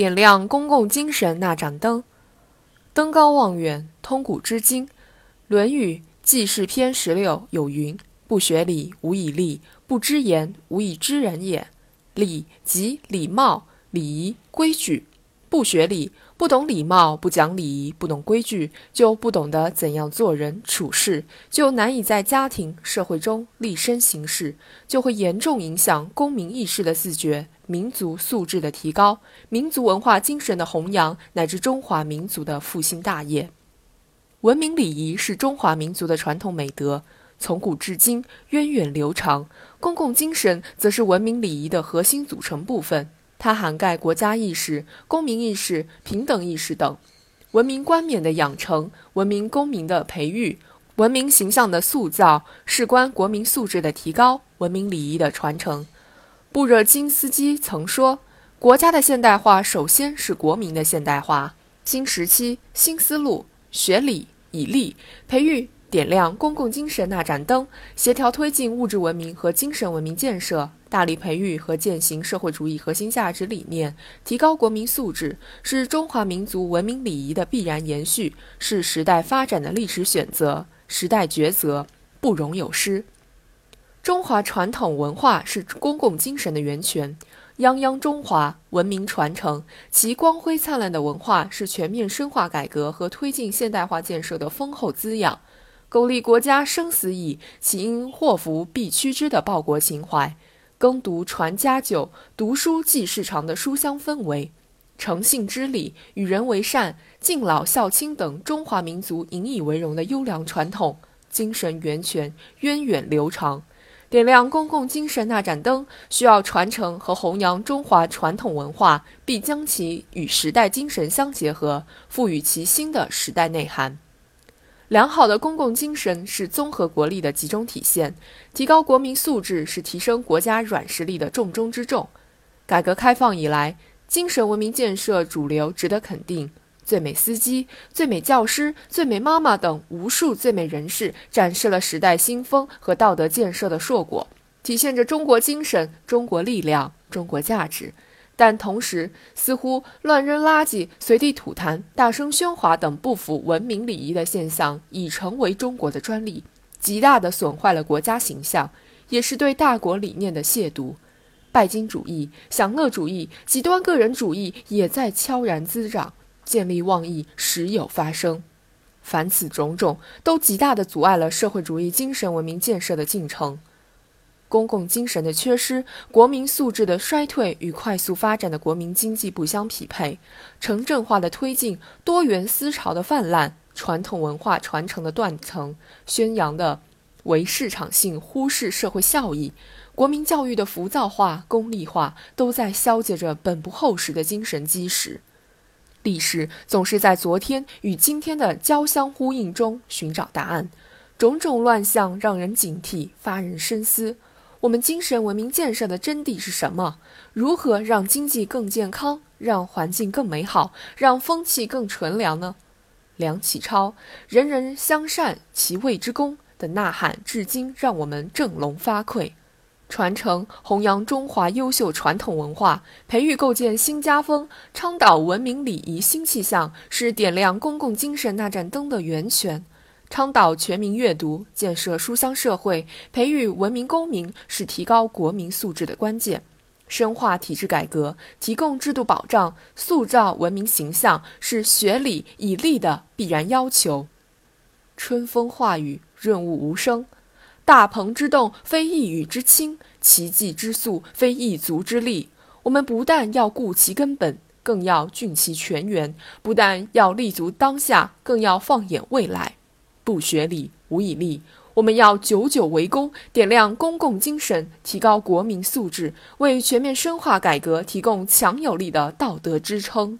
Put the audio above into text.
点亮公共精神那盏灯，登高望远，通古知今。《论语·记事篇》十六有云：“不学礼，无以立；不知言，无以知人也。”礼即礼貌、礼仪、规矩。不学礼，不懂礼貌，不讲礼仪，不懂规矩，就不懂得怎样做人处事，就难以在家庭、社会中立身行事，就会严重影响公民意识的自觉、民族素质的提高、民族文化精神的弘扬，乃至中华民族的复兴大业。文明礼仪是中华民族的传统美德，从古至今源远流长。公共精神则是文明礼仪的核心组成部分。它涵盖国家意识、公民意识、平等意识等，文明冠冕的养成、文明公民的培育、文明形象的塑造、事关国民素质的提高、文明礼仪的传承。布热津斯基曾说：“国家的现代化首先是国民的现代化。”新时期新思路，学礼以立，培育。点亮公共精神那盏灯，协调推进物质文明和精神文明建设，大力培育和践行社会主义核心价值理念，提高国民素质，是中华民族文明礼仪的必然延续，是时代发展的历史选择、时代抉择，不容有失。中华传统文化是公共精神的源泉。泱泱中华文明传承，其光辉灿烂的文化是全面深化改革和推进现代化建设的丰厚滋养。苟利国家生死以，岂因祸福避趋之的报国情怀，耕读传家久，读书记事长的书香氛围，诚信之礼，与人为善，敬老孝亲等中华民族引以为荣的优良传统，精神源泉源远流长。点亮公共精神那盏灯，需要传承和弘扬中华传统文化，必将其与时代精神相结合，赋予其新的时代内涵。良好的公共精神是综合国力的集中体现，提高国民素质是提升国家软实力的重中之重。改革开放以来，精神文明建设主流值得肯定，最美司机、最美教师、最美妈妈等无数最美人士，展示了时代新风和道德建设的硕果，体现着中国精神、中国力量、中国价值。但同时，似乎乱扔垃圾、随地吐痰、大声喧哗等不符文明礼仪的现象已成为中国的专利，极大地损坏了国家形象，也是对大国理念的亵渎。拜金主义、享乐主义、极端个人主义也在悄然滋长，见利忘义时有发生。凡此种种，都极大地阻碍了社会主义精神文明建设的进程。公共精神的缺失，国民素质的衰退与快速发展的国民经济不相匹配，城镇化的推进、多元思潮的泛滥、传统文化传承的断层、宣扬的唯市场性、忽视社会效益、国民教育的浮躁化、功利化，都在消解着本不厚实的精神基石。历史总是在昨天与今天的交相呼应中寻找答案，种种乱象让人警惕，发人深思。我们精神文明建设的真谛是什么？如何让经济更健康，让环境更美好，让风气更纯良呢？梁启超“人人相善，其位之功”的呐喊，至今让我们振聋发聩。传承、弘扬中华优秀传统文化，培育构建新家风，倡导文明礼仪新气象，是点亮公共精神那盏灯的源泉。倡导全民阅读，建设书香社会，培育文明公民，是提高国民素质的关键；深化体制改革，提供制度保障，塑造文明形象，是学礼以立的必然要求。春风化雨，润物无声；大鹏之动，非一羽之轻；奇迹之速，非一足之力。我们不但要顾其根本，更要聚其全源；不但要立足当下，更要放眼未来。不学礼，无以立。我们要久久为功，点亮公共精神，提高国民素质，为全面深化改革提供强有力的道德支撑。